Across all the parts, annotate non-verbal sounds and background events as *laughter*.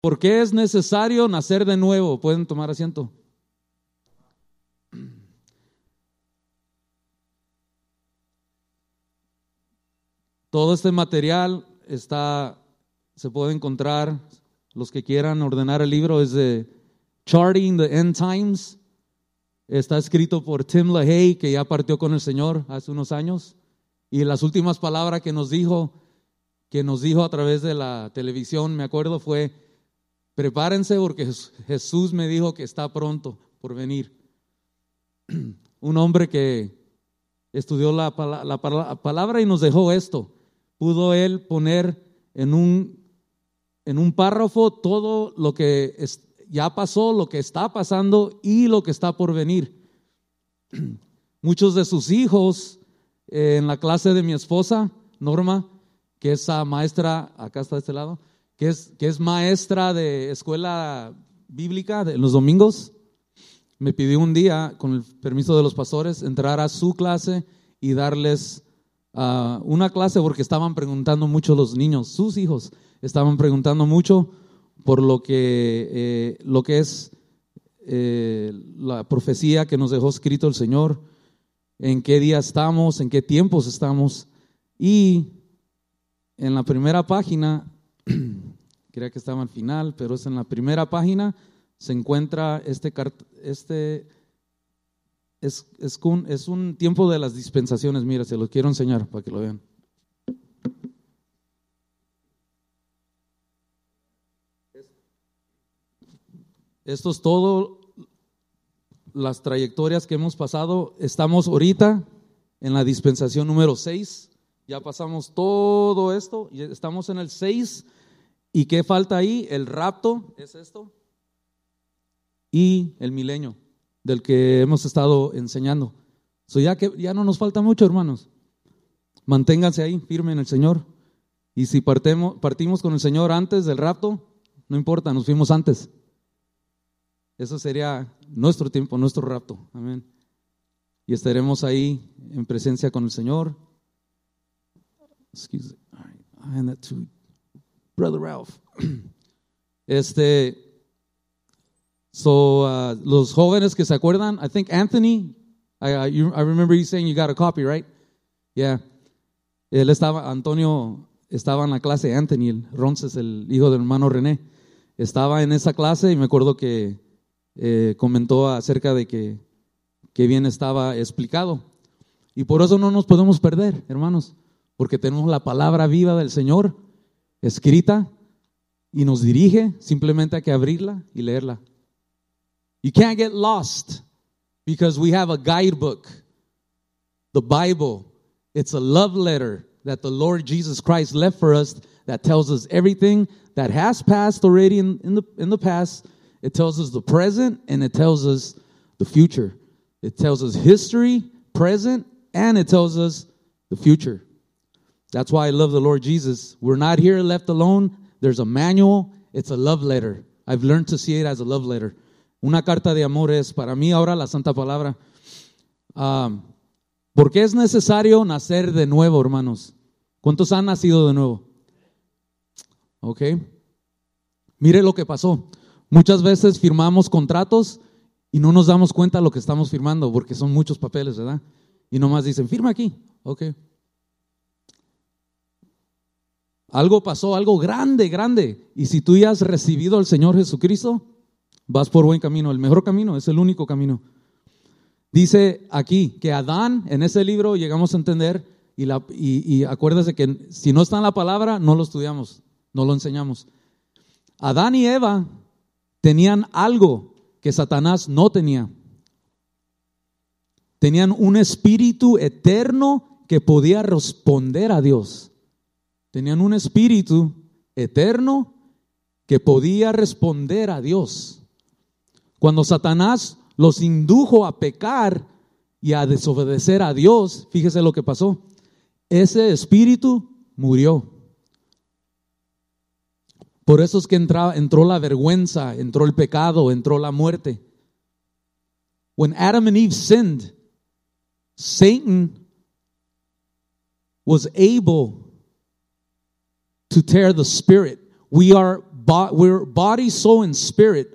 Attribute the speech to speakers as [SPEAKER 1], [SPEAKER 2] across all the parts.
[SPEAKER 1] ¿Por qué es necesario nacer de nuevo? Pueden tomar asiento. Todo este material está, se puede encontrar, los que quieran ordenar el libro, es de Charting the End Times. Está escrito por Tim LaHaye, que ya partió con el Señor hace unos años. Y las últimas palabras que nos dijo, que nos dijo a través de la televisión, me acuerdo, fue, prepárense porque Jesús me dijo que está pronto por venir. *clears throat* Un hombre que estudió la, palabra y nos dejó esto. Pudo él poner en un, en un párrafo todo lo que ya pasó, lo que está pasando y lo que está por venir. *clears throat* Muchos de sus hijos eh, en la clase de mi esposa, Norma, que es maestra, acá está de este lado, que es, que es maestra de escuela bíblica de los domingos, me pidió un día, con el permiso de los pastores, entrar a su clase y darles uh, una clase porque estaban preguntando mucho los niños, sus hijos, estaban preguntando mucho por lo que, eh, lo que es eh, la profecía que nos dejó escrito el Señor en qué día estamos, en qué tiempos estamos. Y en la primera página, *clears throat* creía que estaba al final, pero es en la primera página, se encuentra este, este es, es, un, es un tiempo de las dispensaciones, mira, se los quiero enseñar para que lo vean. Esto es todo las trayectorias que hemos pasado. Estamos ahorita en la dispensación número 6. Ya pasamos todo esto y estamos en el 6. ¿Y qué falta ahí? El rapto es esto. Y el milenio del que hemos estado enseñando. So ya que ya no nos falta mucho, hermanos. Manténganse ahí, firme en el Señor. Y si partemos, partimos con el Señor antes del rapto, no importa, nos fuimos antes. Eso sería nuestro tiempo, nuestro rapto. Amén. Y estaremos ahí en presencia con el Señor. Excuse to Brother Ralph. *clears throat* Este, so, uh, los jóvenes que se acuerdan, I think Anthony, I, you, I remember you saying you got a copy, right? Yeah. Él estaba, Antonio estaba en la clase, Anthony, el Ronces, el hijo del hermano René. Estaba en esa clase y me acuerdo que eh, comentó acerca de que, que bien estaba explicado. Y por eso no nos podemos perder, hermanos, porque tenemos la palabra viva del Señor escrita y nos dirige, simplemente hay que abrirla y leerla. You can't get lost because we have a guidebook, the Bible. It's a love letter that the Lord Jesus Christ left for us that tells us everything that has passed already in, in, the, in the past it tells us the present and it tells us the future. It tells us history, present, and it tells us the future. That's why I love the Lord Jesus. We're not here left alone. There's a manual. It's a love letter. I've learned to see it as a love letter. Una carta de amor es para mí ahora la santa palabra. Um, ¿Por qué es necesario nacer de nuevo, hermanos? ¿Cuántos han nacido de nuevo? Ok. Mire lo que pasó. Muchas veces firmamos contratos y no nos damos cuenta de lo que estamos firmando porque son muchos papeles, ¿verdad? Y nomás dicen, firma aquí, ok. Algo pasó, algo grande, grande. Y si tú ya has recibido al Señor Jesucristo, vas por buen camino. El mejor camino es el único camino. Dice aquí que Adán, en ese libro llegamos a entender, y, la, acuérdese que si no está en la palabra, no lo estudiamos, no lo enseñamos. Adán y Eva tenían algo que Satanás no tenía. Tenían un espíritu eterno que podía responder a Dios. Tenían un espíritu eterno que podía responder a Dios. Cuando Satanás los indujo a pecar y a desobedecer a Dios, fíjese lo que pasó. Ese espíritu murió. Por eso es que entró la vergüenza, entró el pecado, entró la muerte. When Adam and Eve sinned, Satan was able to tear the spirit. We are bo- we're body, soul, and spirit.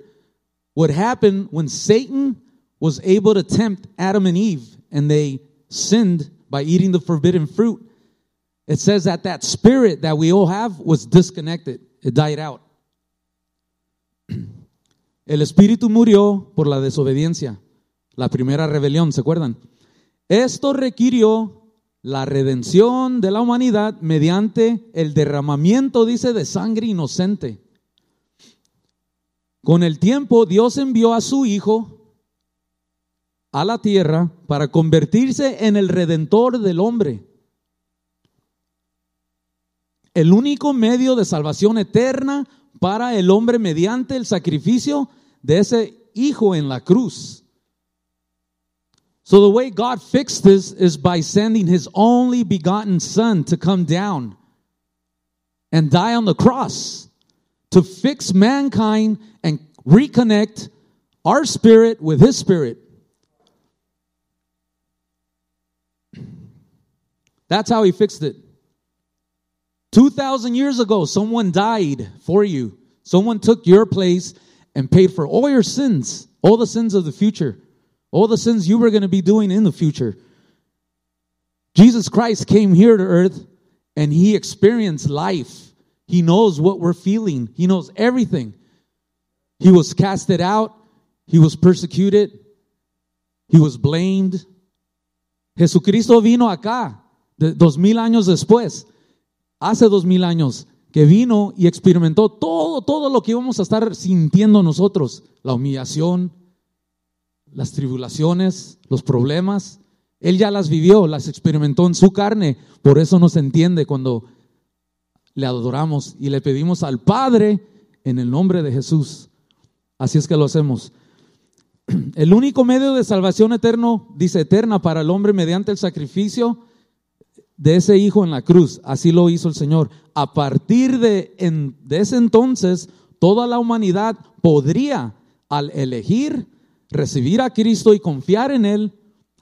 [SPEAKER 1] What happened when Satan was able to tempt Adam and Eve and they sinned by eating the forbidden fruit? It says that that spirit that we all have was disconnected. It died out. *clears throat* El espíritu murió por la desobediencia, la primera rebelión, ¿se acuerdan? Esto requirió la redención de la humanidad mediante el derramamiento, dice, de sangre inocente. Con el tiempo, Dios envió a su Hijo a la tierra para convertirse en el redentor del hombre. El único medio de salvación eterna para el hombre mediante el sacrificio de ese Hijo en la cruz. So the way God fixed this is by sending his only begotten son to come down and die on the cross to fix mankind and reconnect our spirit with his spirit. That's how he fixed it. 2,000 years ago, someone died for you. Someone took your place and paid for all your sins, all the sins of the future all the sins you were going to be doing in the future. Jesus Christ came here to earth and he experienced life. He knows what we're feeling, he knows everything. He was casted out, he was persecuted, he was blamed. Jesucristo vino acá de dos mil años después, hace dos mil años, que vino y experimentó todo, todo lo que íbamos a estar sintiendo nosotros, la humillación, las tribulaciones, los problemas. Él ya las vivió, las experimentó en su carne. Por eso nos entiende cuando le adoramos y le pedimos al Padre en el nombre de Jesús. Así es que lo hacemos. *clears throat* El único medio de salvación eterno, dice eterna para el hombre mediante el sacrificio de ese Hijo en la cruz. Así lo hizo el Señor. A partir de, de ese entonces, toda la humanidad podría, al elegir recibir a Cristo y confiar en Él,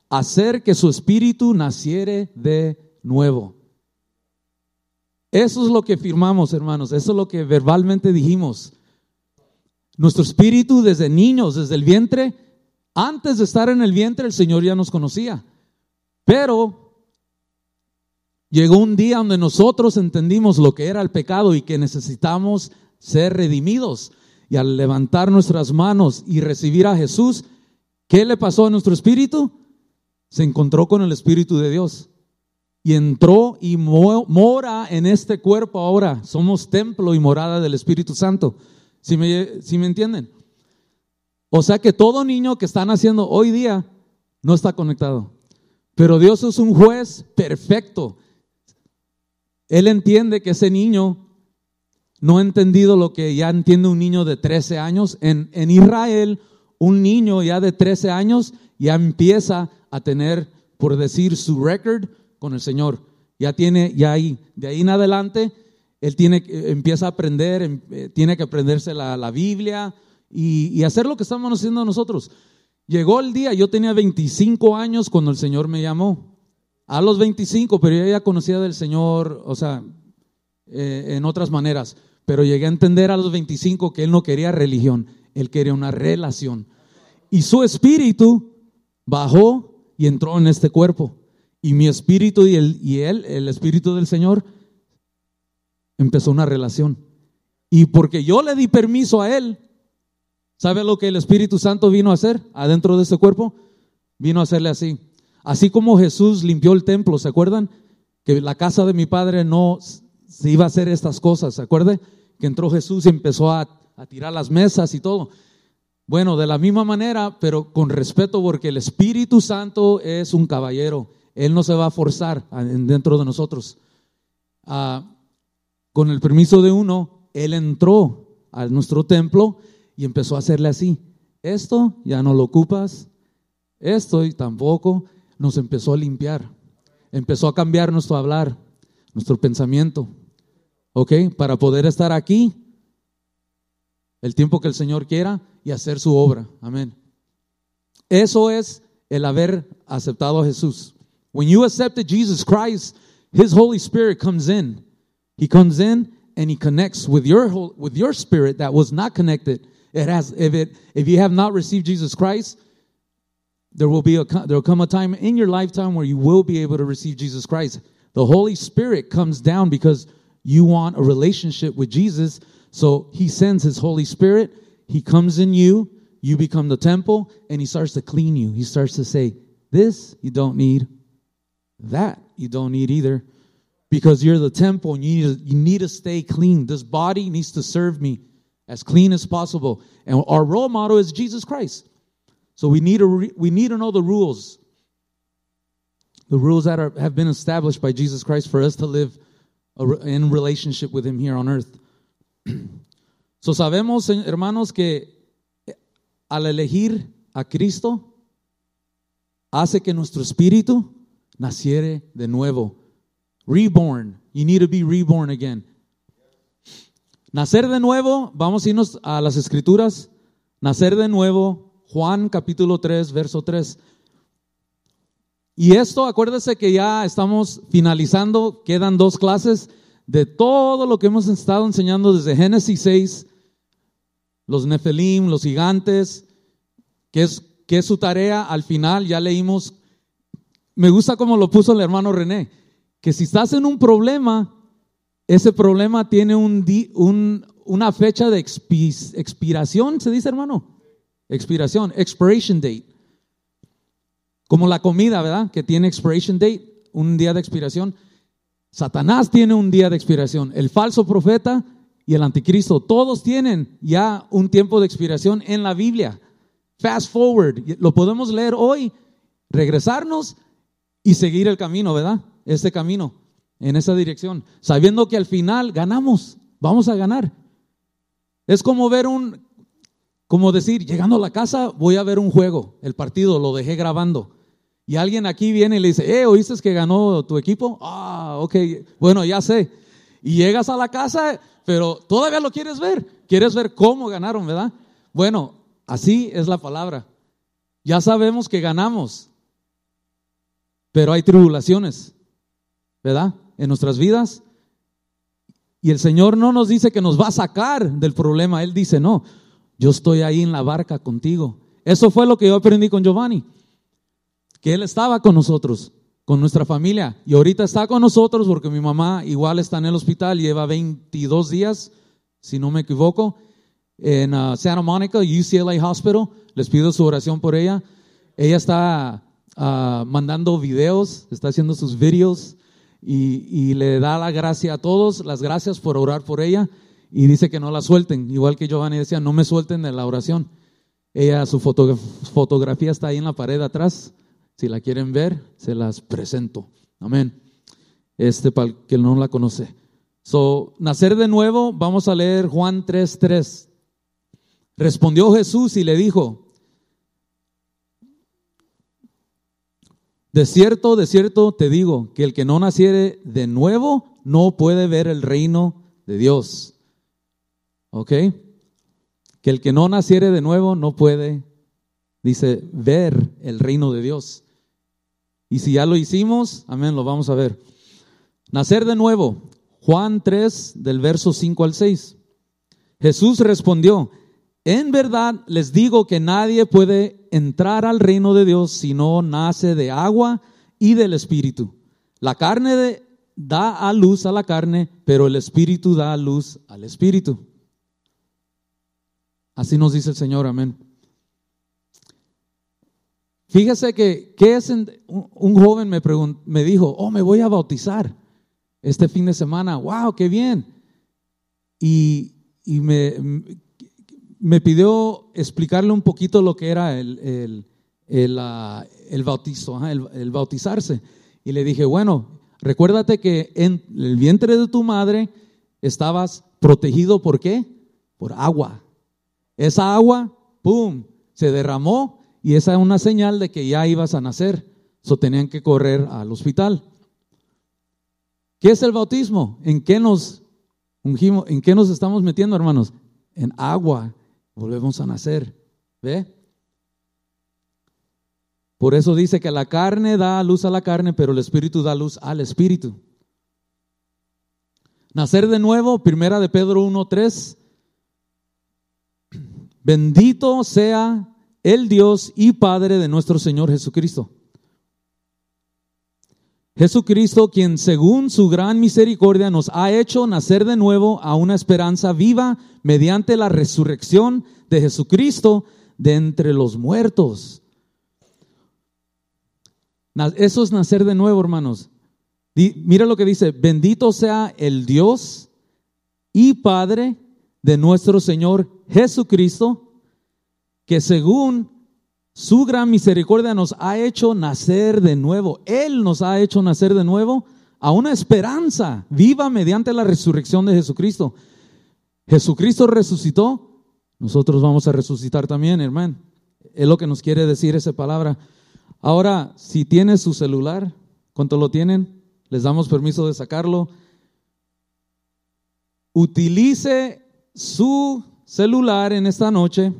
[SPEAKER 1] hacer que su espíritu naciere de nuevo. Eso es lo que firmamos, hermanos, eso es lo que verbalmente dijimos. Nuestro espíritu desde niños, desde el vientre, antes de estar en el vientre, el Señor ya nos conocía. Pero llegó un día donde nosotros entendimos lo que era el pecado y que necesitamos ser redimidos. Al levantar nuestras manos y recibir a Jesús, ¿qué le pasó a nuestro espíritu? Se encontró con el Espíritu de Dios. Y entró y mora en este cuerpo ahora. Somos templo y morada del Espíritu Santo. Si me, me entienden? O sea que todo niño que está naciendo hoy día no está conectado. Pero Dios es un juez perfecto. Él entiende que ese niño no ha entendido lo que ya entiende un niño de 13 años. En, en Israel, un niño ya de 13 años ya empieza a tener, por decir, su record con el Señor. Ya tiene, ya ahí, de ahí en adelante, él tiene, empieza a aprender, em, eh, tiene que aprenderse la, la Biblia y, y, hacer lo que estamos haciendo nosotros. Llegó el día, yo tenía 25 años cuando el Señor me llamó. A los 25, pero yo ya conocía del Señor, o sea, eh, en otras maneras. Pero llegué a entender a los 25 que él no quería religión, él quería una relación. Y su espíritu bajó y entró en este cuerpo. Y mi espíritu y, el, y él, el espíritu del Señor, empezó una relación. Y porque yo le di permiso a él, ¿sabe lo que el Espíritu Santo vino a hacer adentro de este cuerpo? Vino a hacerle así. Así como Jesús limpió el templo, ¿se acuerdan? Que la casa de mi padre no se iba a hacer estas cosas, ¿se acuerda? Que entró Jesús y empezó a, a tirar las mesas y todo. Bueno, de la misma manera, pero con respeto, porque el Espíritu Santo es un caballero. Él no se va a forzar dentro de nosotros. Ah, con el permiso de uno, Él entró a nuestro templo y empezó a hacerle así. Esto ya no lo ocupas, esto y tampoco. Nos empezó a limpiar. Empezó a cambiar nuestro hablar, nuestro pensamiento. ¿Ok? Para poder estar aquí el tiempo que el Señor quiera y hacer su obra. Amén. Eso es el haber aceptado a Jesús. When you accepted Jesus Christ, His Holy Spirit comes in. He comes in and he connects with your whole, with your spirit that was not connected. It has if it if you have not received Jesus Christ, there will be a there will come a time in your lifetime where you will be able to receive Jesus Christ. The Holy Spirit comes down because you want a relationship with Jesus. So he sends his Holy Spirit. He comes in you. You become the temple and he starts to clean you. He starts to say, This you don't need. That you don't need either. Because you're the temple and you need, to, you need to stay clean. This body needs to serve me as clean as possible. And our role model is Jesus Christ. So we need to, re, we need to know the rules. The rules that are, have been established by Jesus Christ for us to live in relationship with Him here on earth. *clears throat* So sabemos, hermanos, que al elegir a Cristo hace que nuestro espíritu naciere de nuevo. Reborn. You need to be reborn again. Nacer de nuevo, vamos a irnos a las escrituras. Nacer de nuevo, Juan capítulo 3, verso 3. Y esto, acuérdese que ya estamos finalizando, quedan dos clases de todo lo que hemos estado enseñando desde Génesis 6, los Nefelim, los gigantes, que es, que es su tarea. Al final ya leímos, me gusta como lo puso el hermano René, que si estás en un problema, ese problema tiene un, un, una fecha de expiración, ¿se dice hermano? Expiración, expiration date. Como la comida, ¿verdad? Que tiene expiration date, un día de expiración. Satanás tiene un día de expiración. El falso profeta y el anticristo, todos tienen ya un tiempo de expiración en la Biblia. Fast forward, lo podemos leer hoy, regresarnos y seguir el camino, ¿verdad? Este camino, en esa dirección, sabiendo que al final ganamos, vamos a ganar. Es como ver un, como decir, llegando a la casa voy a ver un juego, el partido lo dejé grabando. Y alguien aquí viene y le dice, eh, ¿oíste que ganó tu equipo? Ah, ok, bueno, ya sé. Y llegas a la casa, pero todavía lo quieres ver. Quieres ver cómo ganaron, ¿verdad? Bueno, así es la palabra. Ya sabemos que ganamos, pero hay tribulaciones, ¿verdad? En nuestras vidas. Y el Señor no nos dice que nos va a sacar del problema. Él dice, no, yo estoy ahí en la barca contigo. Eso fue lo que yo aprendí con Giovanni que Él estaba con nosotros, con nuestra familia. Y ahorita está con nosotros porque mi mamá igual está en el hospital, lleva 22 días, si no me equivoco, en uh, Santa Monica, UCLA Hospital. Les pido su oración por ella. Ella está uh, mandando videos, está haciendo sus videos y, y, le da la gracia a todos, las gracias por orar por ella. Y dice que no la suelten, igual que Giovanni decía, no me suelten de la oración. Ella, su fotografía está ahí en la pared atrás. Si la quieren ver, se las presento. Amén. Este para el que no la conoce. So, nacer de nuevo, vamos a leer Juan 3:3. Respondió Jesús y le dijo: De cierto, de cierto te digo que el que no naciere de nuevo no puede ver el reino de Dios. ¿Ok? Que el que no naciere de nuevo no puede, dice, ver el reino de Dios. Y si ya lo hicimos, amén, lo vamos a ver. Nacer de nuevo, Juan 3, del verso 5 al 6. Jesús respondió, en verdad les digo que nadie puede entrar al reino de Dios si no nace de agua y del Espíritu. La carne da a luz a la carne, pero el Espíritu da a luz al Espíritu. Así nos dice el Señor, amén. Fíjese que, es un joven me, me dijo, oh, me voy a bautizar este fin de semana. ¡Wow, qué bien! Y, me, pidió explicarle un poquito lo que era el, el, el, ah, bautizo, el, bautizarse. Y le dije, bueno, recuérdate que en el vientre de tu madre estabas protegido por qué? Por agua. Esa agua, ¡pum!, se derramó y esa es una señal de que ya ibas a nacer. So tenían que correr al hospital. ¿Qué es el bautismo? ¿En qué nos ungimos? ¿En qué nos estamos metiendo, hermanos? En agua. Volvemos a nacer. ¿Ve? Por eso dice que la carne da luz a la carne, pero el espíritu da luz al espíritu. Nacer de nuevo, primera de Pedro 1.3. Bendito sea el Dios y Padre de nuestro Señor Jesucristo. Jesucristo, quien según su gran misericordia nos ha hecho nacer de nuevo a una esperanza viva mediante la resurrección de Jesucristo de entre los muertos. Eso es nacer de nuevo, hermanos. Mira lo que dice, bendito sea el Dios y Padre de nuestro Señor Jesucristo, que según su gran misericordia nos ha hecho nacer de nuevo. Él nos ha hecho nacer de nuevo a una esperanza viva mediante la resurrección de Jesucristo. Jesucristo resucitó, nosotros vamos a resucitar también, hermano. Es lo que nos quiere decir esa palabra. Ahora, si tiene su celular, ¿cuánto lo tienen? Les damos permiso de sacarlo. Utilice su celular en esta noche.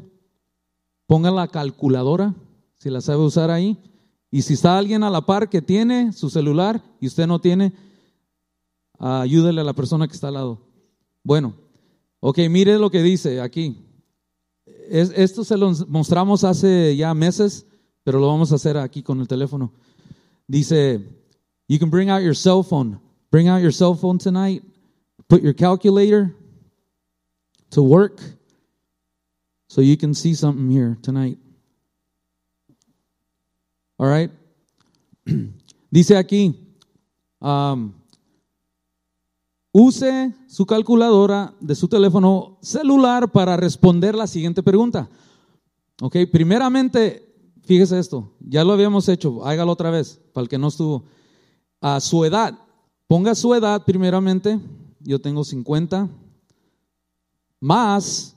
[SPEAKER 1] Ponga la calculadora, si la sabe usar ahí. Y si está alguien a la par que tiene su celular y usted no tiene, ayúdele a la persona que está al lado. Bueno, ok, mire lo que dice aquí. esto se lo mostramos hace ya meses pero lo vamos a hacer aquí con el teléfono. Dice, you can bring out your cell phone. Bring out your cell phone tonight. Put your calculator to work so you can see something here tonight. All right? *clears throat* Dice aquí, um, use su calculadora de su teléfono celular para responder la siguiente pregunta. Ok, primeramente fíjese esto, ya lo habíamos hecho, hágalo otra vez, para el que no estuvo. A su edad, ponga su edad primeramente, yo tengo 50, más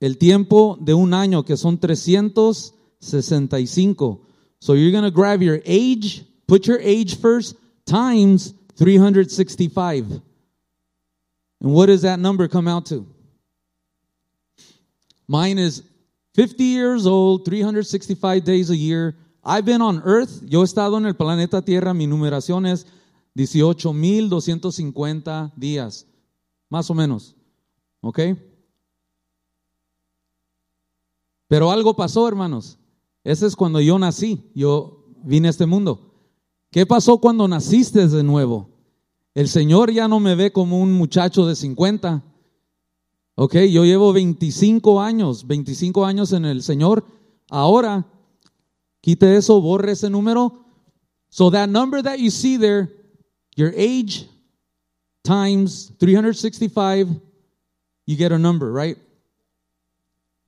[SPEAKER 1] el tiempo de un año, que son 365. So you're going to grab your age, put your age first, times 365. And what does that number come out to? Mine is 50 years old, 365 days a year. I've been on earth. Yo he estado en el planeta Tierra. Mi numeración es 18,250 días. Más o menos. ¿Ok? Pero algo pasó, hermanos. Ese es cuando yo nací. Yo vine a este mundo. ¿Qué pasó cuando naciste de nuevo? El Señor ya no me ve como un muchacho de 50. Ok, yo llevo 25 años, 25 años en el Señor. Ahora, quite eso, borre ese número. So that number that you see there, your age times 365, you get a number, right?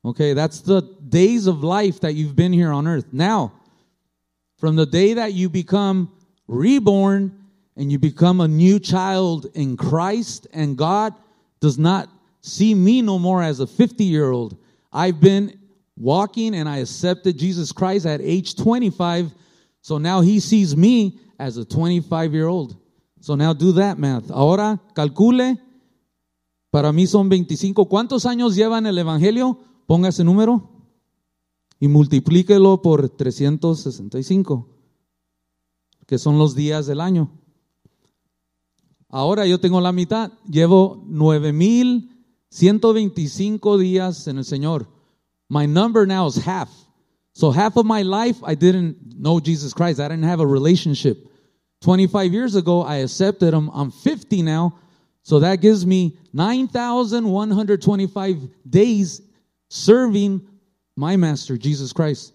[SPEAKER 1] Okay, that's the days of life that you've been here on earth. Now, from the day that you become reborn and you become a new child in Christ, and God does not see me no more as a 50 year old. I've been walking and I accepted Jesus Christ at age 25. So now he sees me as a 25 year old. So now do that math. Ahora calcule. Para mí son 25. ¿Cuántos años lleva en el Evangelio? Ponga ese número y multiplíquelo por 365, que son los días del año. Ahora yo tengo la mitad. Llevo 9000 125 días en el Señor. My number now is half. So half of my life, I didn't know Jesus Christ. I didn't have a relationship. 25 years ago, I accepted him. I'm 50 now. So that gives me 9,125 days serving my master, Jesus Christ.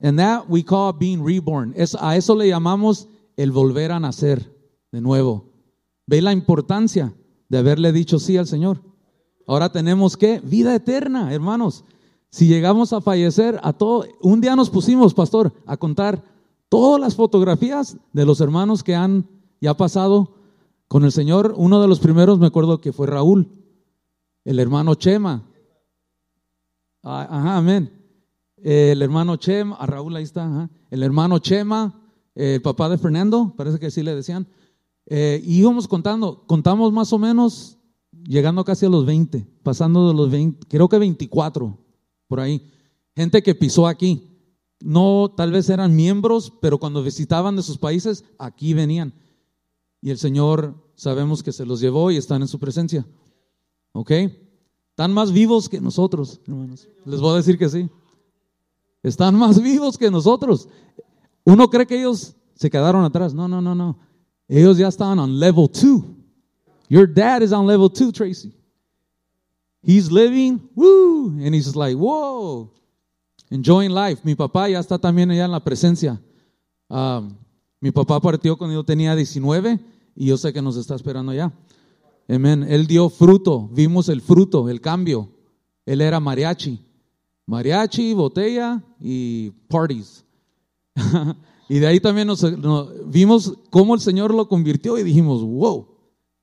[SPEAKER 1] And that we call being reborn. Es, a eso le llamamos el volver a nacer de nuevo. ¿Ve la importancia? de haberle dicho sí al Señor. Ahora tenemos que vida eterna, hermanos. Si llegamos a fallecer, a todo, un día nos pusimos, pastor, a contar todas las fotografías de los hermanos que han ya pasado con el Señor. Uno de los primeros me acuerdo que fue Raúl, el hermano Chema. Ah, ajá, amén. El hermano Chema, a Raúl ahí está, el hermano Chema, el papá de Fernando, parece que sí le decían. Eh, íbamos contando, contamos más o menos llegando casi a los 20, pasando de los 20, creo que 24, por ahí. Gente que pisó aquí. No, tal vez eran miembros, pero cuando visitaban de sus países, aquí venían. Y el Señor sabemos que se los llevó y están en su presencia. ¿Ok? Están más vivos que nosotros. Les voy a decir que sí. Están más vivos que nosotros. Uno cree que ellos se quedaron atrás. No, no, no, no. Ellos ya estaban on level two. Your dad is on level two, Tracy. He's living, woo, and he's like, whoa, enjoying life. Mi papá ya está también allá en la presencia. Um, mi papá partió cuando yo tenía 19 y yo sé que nos está esperando allá. Amén. Él dio fruto, vimos el fruto, el cambio. Él era mariachi. Mariachi, botella y parties. *laughs* y de ahí también nos, vimos cómo el Señor lo convirtió y dijimos, wow,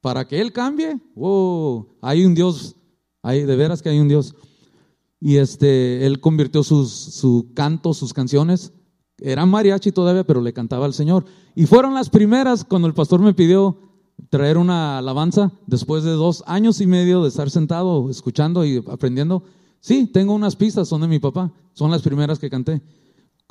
[SPEAKER 1] para que Él cambie, wow, hay un Dios, hay, de veras que hay un Dios. Y este, Él convirtió sus, su canto, sus canciones. Era mariachi todavía, pero le cantaba al Señor. Y fueron las primeras cuando el pastor me pidió traer una alabanza después de dos años y medio de estar sentado escuchando y aprendiendo. Sí, tengo unas pistas, son de mi papá, son las primeras que canté.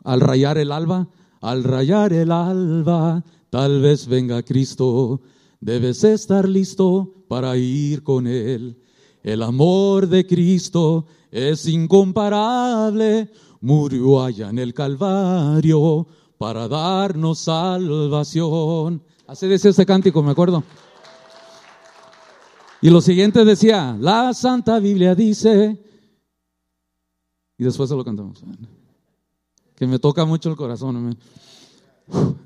[SPEAKER 1] Al rayar el alba, al rayar el alba, tal vez venga Cristo, debes estar listo para ir con Él. El amor de Cristo es incomparable, murió allá en el Calvario para darnos salvación. Así decía ese cántico, me acuerdo. Y lo siguiente decía, la Santa Biblia dice, y después se lo cantamos, que me toca mucho el corazón.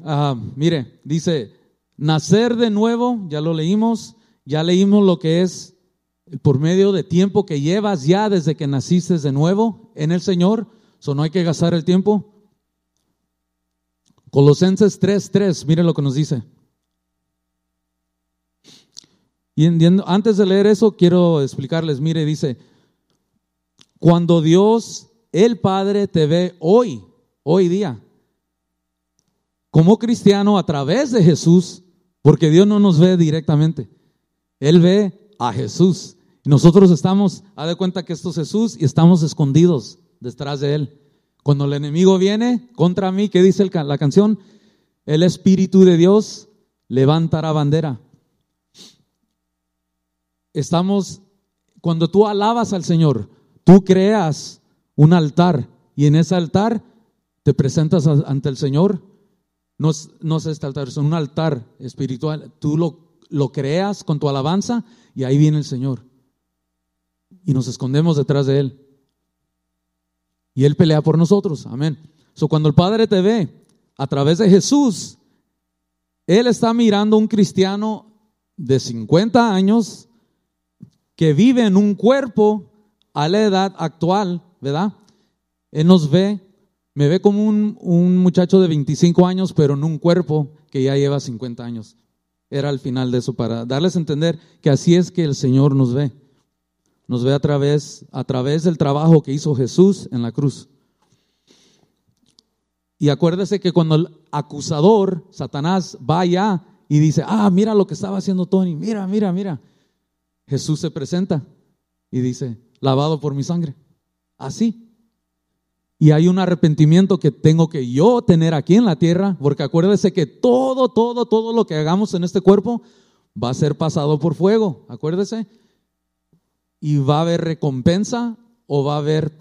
[SPEAKER 1] Ah, mire, dice, nacer de nuevo, ya lo leímos, ya leímos lo que es por medio de tiempo que llevas ya desde que naciste de nuevo en el Señor, eso no hay que gastar el tiempo. Colosenses 3:3, mire lo que nos dice. Y antes de leer eso, quiero explicarles, mire, dice, cuando Dios, el Padre, te ve hoy, hoy día, como cristiano a través de Jesús, porque Dios no nos ve directamente, Él ve a Jesús. Nosotros estamos, ha de cuenta que esto es Jesús y estamos escondidos detrás de Él. Cuando el enemigo viene contra mí, ¿qué dice la canción? El Espíritu de Dios levantará bandera. Estamos, cuando tú alabas al Señor, tú creas un altar y en ese altar te presentas ante el Señor. No es, no es este altar, es un altar espiritual. Tú lo, lo creas con tu alabanza y ahí viene el Señor. Y nos escondemos detrás de Él. Y Él pelea por nosotros. Amén. So, cuando el Padre te ve a través de Jesús, Él está mirando a un cristiano de 50 años que vive en un cuerpo a la edad actual, ¿verdad? Él nos ve, me ve como un, un, muchacho de 25 años, pero en un cuerpo que ya lleva 50 años. Era el final de eso, para darles a entender que así es que el Señor nos ve. Nos ve a través, a través del trabajo que hizo Jesús en la cruz. Y acuérdese que cuando el acusador, Satanás, va allá y dice, ah, mira lo que estaba haciendo Tony, mira, mira, mira. Jesús se presenta y dice, lavado por mi sangre. Así. Y hay un arrepentimiento que tengo que yo tener aquí en la tierra, porque acuérdese que todo, todo, todo lo que hagamos en este cuerpo va a ser pasado por fuego, acuérdese. Y va a haber recompensa o va a haber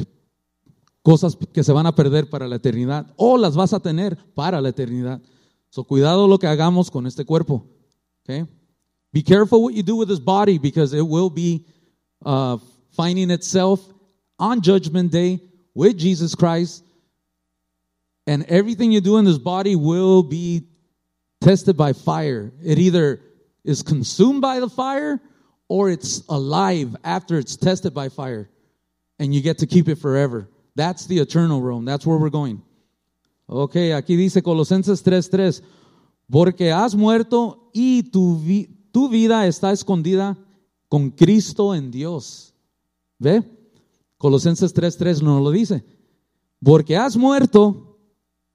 [SPEAKER 1] cosas que se van a perder para la eternidad o las vas a tener para la eternidad. So, cuidado lo que hagamos con este cuerpo. Okay? Be careful what you do with this body because it will be uh, finding itself on Judgment Day with Jesus Christ. And everything you do in this body will be tested by fire. It either is consumed by the fire or it's alive after it's tested by fire. And you get to keep it forever. That's the eternal realm. That's where we're going. Okay, aquí dice Colosenses 3:3, porque has muerto y tu, tu vida está escondida con Cristo en Dios. ¿Ve? Colosenses 3:3 nos lo dice. Porque has muerto,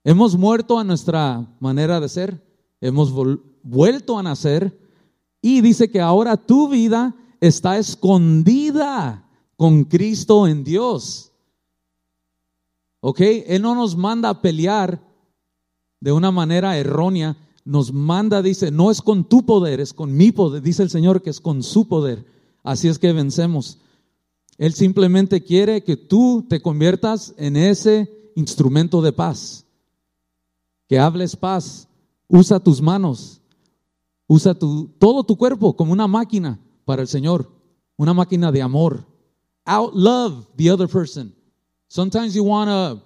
[SPEAKER 1] hemos muerto a nuestra manera de ser, hemos vuelto a nacer y dice que ahora tu vida está escondida con Cristo en Dios. ¿Ok? Él no nos manda a pelear de una manera errónea nos manda, dice, no es con tu poder, es con mi poder, dice el Señor que es con su poder. Así es que vencemos. Él simplemente quiere que tú te conviertas en ese instrumento de paz, que hables paz, usa tus manos, usa tu, todo tu cuerpo como una máquina para el Señor, una máquina de amor. Out love the other person. Sometimes you wanna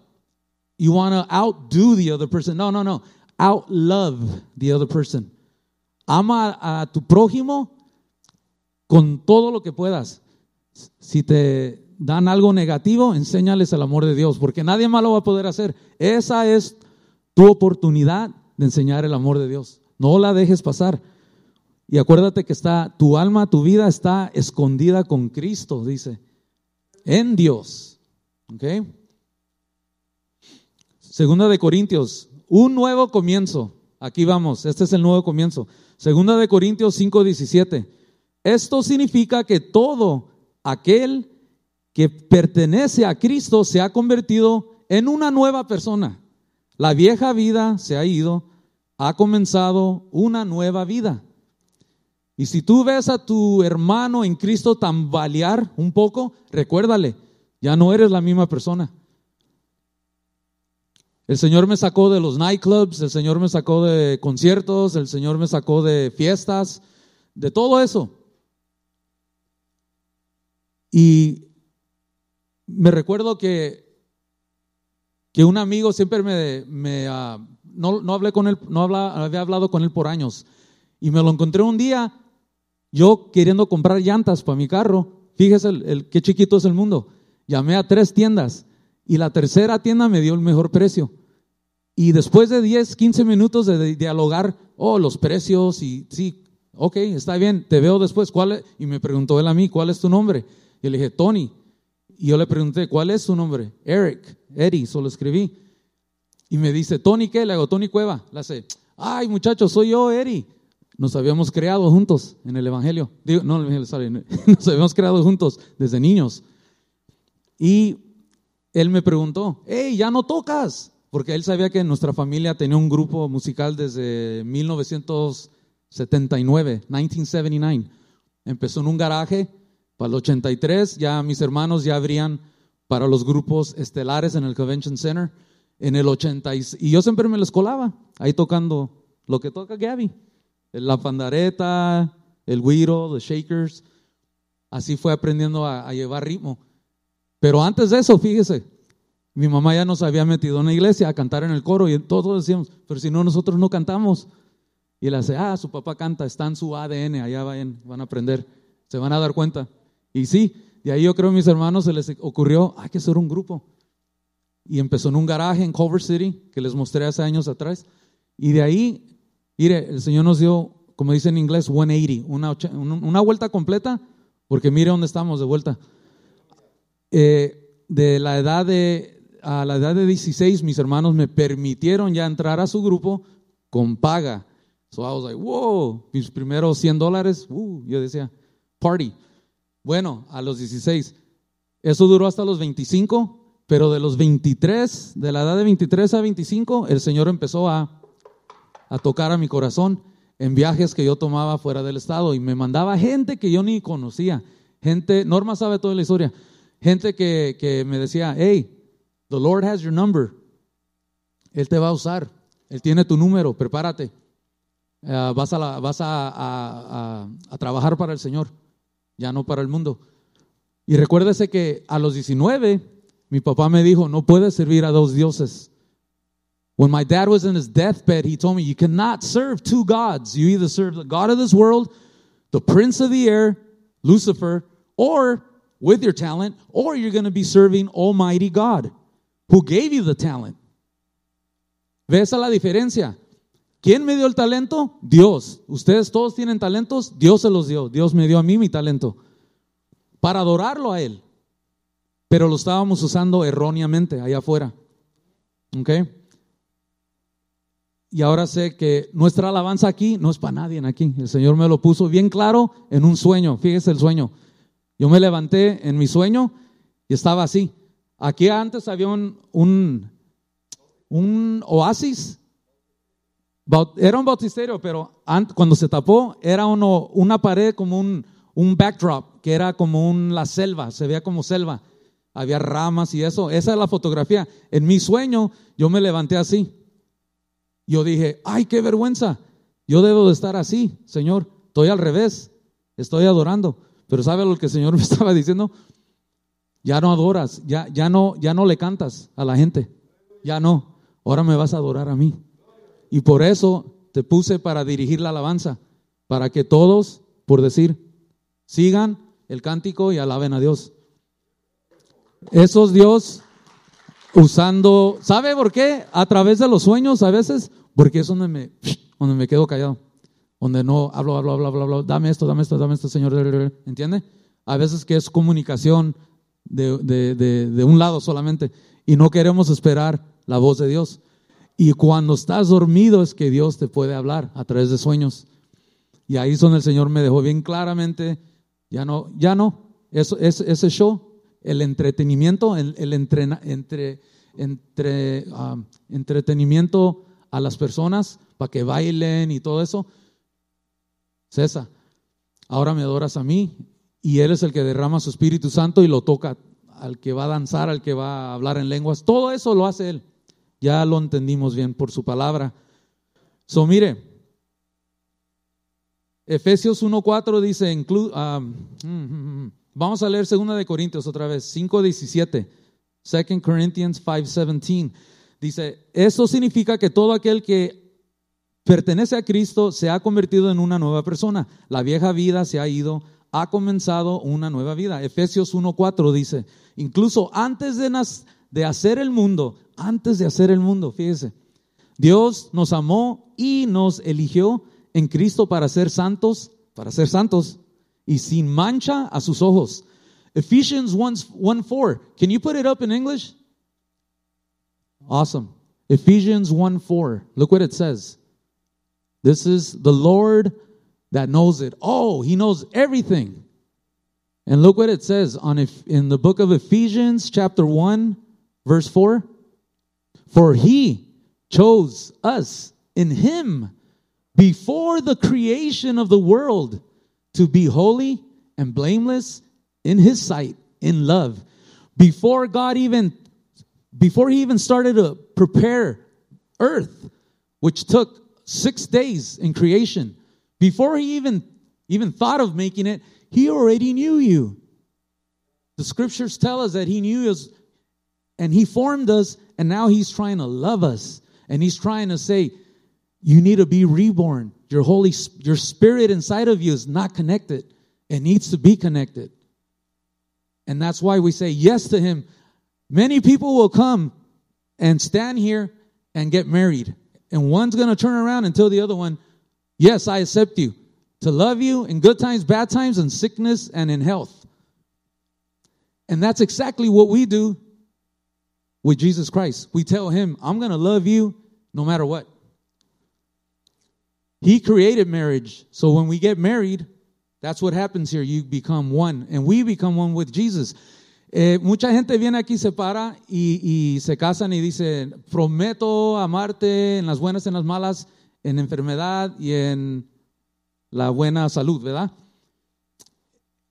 [SPEAKER 1] you wanna outdo the other person. No, no, no. Out love the other person. Ama a tu prójimo con todo lo que puedas. Si te dan algo negativo, enséñales el amor de Dios, porque nadie más lo va a poder hacer. Esa es tu oportunidad de enseñar el amor de Dios. No la dejes pasar. Y acuérdate que está tu alma, tu vida está escondida con Cristo, dice, en Dios. ¿Ok? Segunda de Corintios, un nuevo comienzo. Aquí vamos, este es el nuevo comienzo. Segunda de Corintios 5:17. Esto significa que todo aquel que pertenece a Cristo se ha convertido en una nueva persona. La vieja vida se ha ido, ha comenzado una nueva vida. Y si tú ves a tu hermano en Cristo tambalear un poco, recuérdale, ya no eres la misma persona. El Señor me sacó de los nightclubs, el Señor me sacó de conciertos, el Señor me sacó de fiestas, de todo eso. Y me recuerdo que, que un amigo siempre me, me uh, no, no, hablé con él, no había hablado con él por años. Y me lo encontré un día, yo queriendo comprar llantas para mi carro. Fíjese el, el, qué chiquito es el mundo. Llamé a tres tiendas y la tercera tienda me dio el mejor precio. Y después de 10, 15 minutos de dialogar, oh, los precios y sí, ok, está bien, te veo después. ¿Cuál? Y me preguntó él a mí, ¿cuál es tu nombre? Y le dije, Tony. Y yo le pregunté, ¿cuál es su nombre? Eric, Eddie, solo escribí. Y me dice, ¿Tony qué? Le hago, Tony Cueva. Le hace, ay muchachos, soy yo, Eddie. Nos habíamos creado juntos en el Evangelio. Digo, no, sorry, *laughs* nos habíamos creado juntos desde niños. Y él me preguntó, hey, ya no tocas. Porque él sabía que nuestra familia tenía un grupo musical desde 1979, 1979. Empezó en un garaje para el 83 ya mis hermanos ya abrían para los grupos estelares en el Convention Center. En el 80 y yo siempre me les colaba ahí tocando lo que toca Gabby, la pandareta, el güiro, los shakers. Así fue aprendiendo a, llevar ritmo. Pero antes de eso, fíjese, mi mamá ya nos había metido en la iglesia a cantar en el coro y todos decíamos, pero si no, nosotros no cantamos. Y él hace, ah, su papá canta, está en su ADN, allá vayan, van a aprender, se van a dar cuenta. Y sí, de ahí yo creo a mis hermanos se les ocurrió, hay que hacer un grupo. Y empezó en un garaje en Culver City, que les mostré hace años atrás. Y de ahí, mire, el Señor nos dio, como dice en inglés, 180, una, vuelta completa, porque mire dónde estamos de vuelta. Eh, de la edad de, a la edad de 16, mis hermanos me permitieron ya entrar a su grupo con paga. So I was like, wow, mis primeros 100 dólares, uh, yo decía, party. Bueno, a los 16. Eso duró hasta los 25, pero de los 23, de la edad de 23 a 25, el Señor empezó a, a tocar a mi corazón en viajes que yo tomaba fuera del estado y me mandaba gente que yo ni conocía. Gente, Norma sabe toda la historia. Gente que, que me decía, hey, the Lord has your number. Él te va a usar. Él tiene tu número, prepárate. Uh, vas a, vas a, a, a trabajar para el Señor ya no para el mundo. Y recuérdese que a los 19, mi papá me dijo, no puedes servir a dos dioses. When my dad was in his deathbed, he told me, you cannot serve two gods. You either serve the God of this world, the prince of the air, Lucifer, or with your talent, or you're going to be serving Almighty God, who gave you the talent. ¿Ves la diferencia? ¿Quién me dio el talento? Dios. Ustedes todos tienen talentos, Dios se los dio. Dios me dio a mí mi talento para adorarlo a Él. Pero lo estábamos usando erróneamente allá afuera. ¿Ok? Y ahora sé que nuestra alabanza aquí no es para nadie aquí. El Señor me lo puso bien claro en un sueño. Fíjese el sueño. Yo me levanté en mi sueño y estaba así. Aquí antes había un, un, oasis Era un bautisterio, pero cuando se tapó era uno, una pared como un, un backdrop, que era como un, la selva, se veía como selva. Había ramas y eso. Esa es la fotografía. En mi sueño yo me levanté así. Yo dije, ay, qué vergüenza. Yo debo de estar así, Señor. Estoy al revés. Estoy adorando. Pero ¿sabe lo que el Señor *laughs* me estaba diciendo? Ya no adoras, ya, ya, no, ya no le cantas a la gente. Ya no. Ahora me vas a adorar a mí. Y por eso te puse para dirigir la alabanza, para que todos, por decir, sigan el cántico y alaben a Dios. Eso es Dios usando, ¿sabe por qué? A través de los sueños a veces, porque es donde me, donde me quedo callado, donde no hablo, hablo, hablo, hablo, hablo, dame esto, dame esto, dame esto, Señor, ¿entiende? A veces que es comunicación de, de, de, de un lado solamente y no queremos esperar la voz de Dios. Y cuando estás dormido es que Dios te puede hablar a través de sueños. Y ahí es donde el Señor me dejó bien claramente, ya no, ya no, eso, ese, ese show, el entretenimiento, el, el entre, entre, um, entretenimiento a las personas para que bailen y todo eso, César, ahora me adoras a mí y Él es el que derrama su Espíritu Santo y lo toca al que va a danzar, al que va a hablar en lenguas, todo eso lo hace Él. Ya lo entendimos bien por su palabra. So, mire, Efesios 1.4 dice, um, vamos a leer 2 de Corintios otra vez, 5.17, 2 Corinthians 5.17. Dice, eso significa que todo aquel que pertenece a Cristo se ha convertido en una nueva persona. La vieja vida se ha ido, ha comenzado una nueva vida. Efesios 1.4 dice, incluso antes de, de hacer el mundo, antes de hacer el mundo, fíjese. Dios nos amó y nos eligió en Cristo para ser santos, para ser santos y sin mancha a sus ojos. Ephesians 1, 4. Can you put it up in English? Awesome. Ephesians 1 4. Look what it says. This is the Lord that knows it. Oh, he knows everything. And look what it says on in the book of Ephesians, chapter 1, verse 4. For he chose us in him before the creation of the world to be holy and blameless in his sight in love. Before God even before he even started to prepare earth, which took 6 days in creation, before he even even thought of making it, he already knew you. The scriptures tell us that he knew us and he formed us and now he's trying to love us. And he's trying to say, you need to be reborn. Your holy, your spirit inside of you is not connected. It needs to be connected. And that's why we say yes to him. Many people will come and stand here and get married. And one's going to turn around and tell the other one, yes, I accept you to love you in good times, bad times, in sickness and in health. And that's exactly what we do with Jesus Christ. We tell him, I'm going to love you no matter what. He created marriage. So when we get married, that's what happens here. You become one. And we become one with Jesus. Eh, mucha gente viene aquí, se para y, se casan y dice, prometo amarte en las buenas, en las malas, en enfermedad y en la buena salud, ¿verdad?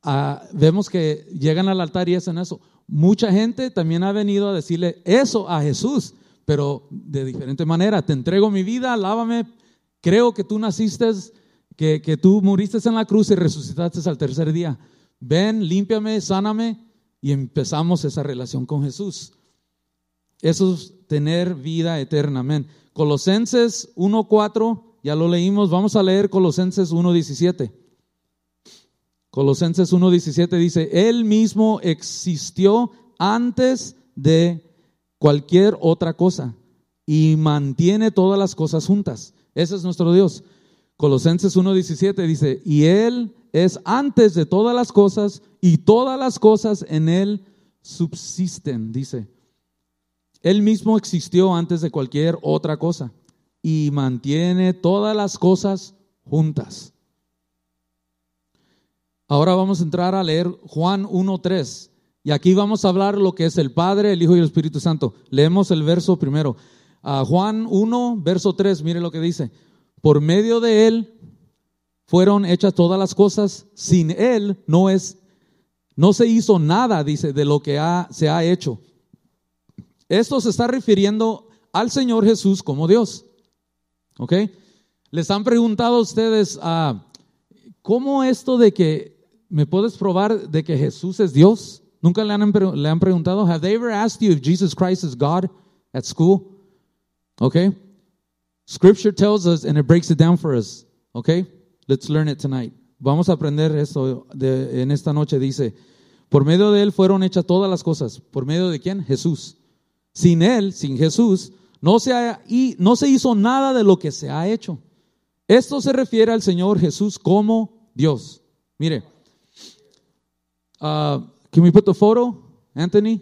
[SPEAKER 1] Ah, vemos que llegan al altar y hacen eso. Mucha gente también ha venido a decirle eso a Jesús, pero de diferente manera. Te entrego mi vida, lávame, creo que tú naciste, que, que tú muriste en la cruz y resucitaste al tercer día. Ven, límpiame, sáname y empezamos esa relación con Jesús. Eso es tener vida eterna. Amén. Colosenses 1.4, ya lo leímos, vamos a leer Colosenses 1.17. Colosenses 1.17 dice, Él mismo existió antes de cualquier otra cosa y mantiene todas las cosas juntas. Ese es nuestro Dios. Colosenses 1.17 dice, y Él es antes de todas las cosas y todas las cosas en Él subsisten, dice. Él mismo existió antes de cualquier otra cosa y mantiene todas las cosas juntas. Ahora vamos a entrar a leer Juan 1.3. Y aquí vamos a hablar lo que es el Padre, el Hijo y el Espíritu Santo. Leemos el verso primero. Juan 1, verso 3, mire lo que dice. por medio de Él fueron hechas todas las cosas, sin Él no es, no se hizo nada, dice, de lo que se ha hecho. Esto se está refiriendo al Señor Jesús como Dios. ¿Ok? Les han preguntado ustedes, ah, ¿cómo esto de que me puedes probar de que Jesús es Dios? ¿Nunca le han, le han preguntado? Have they ever asked you if Jesus Christ is God at school? Okay? Scripture tells us and it breaks it down for us. Okay? Let's learn it tonight. Vamos a aprender esto de, en esta noche. Dice, por medio de Él fueron hechas todas las cosas. ¿Por medio de quién? Jesús. Sin Él, sin Jesús, no se, ha, y no se hizo nada de lo que se ha hecho. Esto se refiere al Señor Jesús como Dios. Mire, uh, can we put the photo, Anthony?